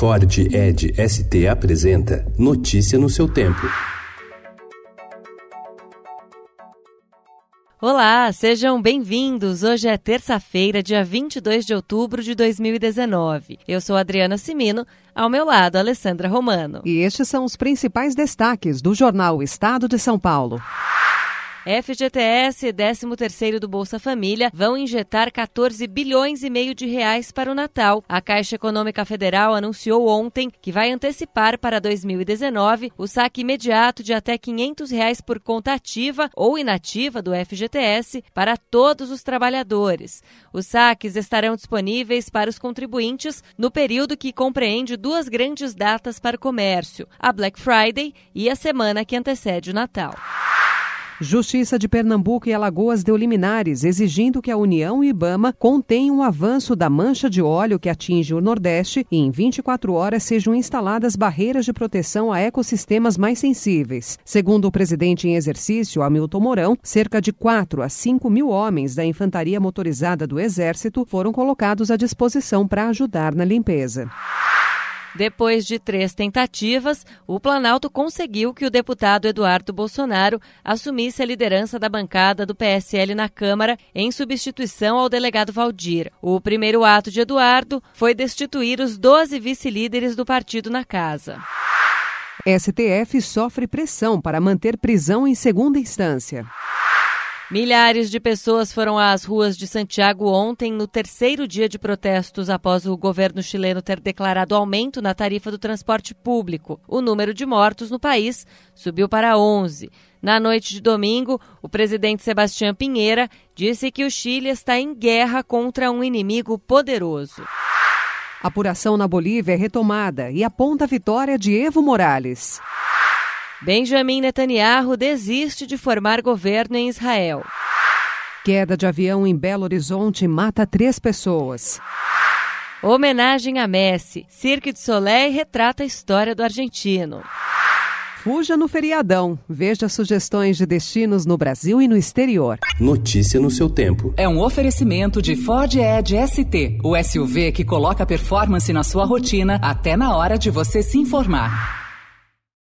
Ford Ed ST apresenta Notícia no seu tempo. Olá, sejam bem-vindos. Hoje é terça-feira, dia 22 de outubro de 2019. Eu sou Adriana Simino, ao meu lado, Alessandra Romano. E estes são os principais destaques do jornal Estado de São Paulo. FGTS e 13º do Bolsa Família vão injetar 14 bilhões e meio de reais para o Natal. A Caixa Econômica Federal anunciou ontem que vai antecipar para 2019 o saque imediato de até 500 reais por conta ativa ou inativa do FGTS para todos os trabalhadores. Os saques estarão disponíveis para os contribuintes no período que compreende duas grandes datas para o comércio, a Black Friday e a semana que antecede o Natal. Justiça de Pernambuco e Alagoas deu liminares exigindo que a União e Ibama contenham o avanço da mancha de óleo que atinge o Nordeste e em 24 horas sejam instaladas barreiras de proteção a ecossistemas mais sensíveis. Segundo o presidente em exercício, Hamilton Mourão, cerca de 4 a 5 mil homens da Infantaria Motorizada do Exército foram colocados à disposição para ajudar na limpeza. Depois de três tentativas, o Planalto conseguiu que o deputado Eduardo Bolsonaro assumisse a liderança da bancada do PSL na Câmara em substituição ao delegado Valdir. O primeiro ato de Eduardo foi destituir os 12 vice-líderes do partido na casa. STF sofre pressão para manter prisão em segunda instância. Milhares de pessoas foram às ruas de Santiago ontem, no terceiro dia de protestos após o governo chileno ter declarado aumento na tarifa do transporte público. O número de mortos no país subiu para 11. Na noite de domingo, o presidente Sebastião Pinheira disse que o Chile está em guerra contra um inimigo poderoso. A apuração na Bolívia é retomada e aponta a vitória de Evo Morales. Benjamin Netanyahu desiste de formar governo em Israel. Queda de avião em Belo Horizonte mata três pessoas. Homenagem a Messi. Cirque de Soleil retrata a história do argentino. Fuja no feriadão. Veja sugestões de destinos no Brasil e no exterior. Notícia no seu tempo. É um oferecimento de Ford Edge ST, o SUV que coloca performance na sua rotina até na hora de você se informar.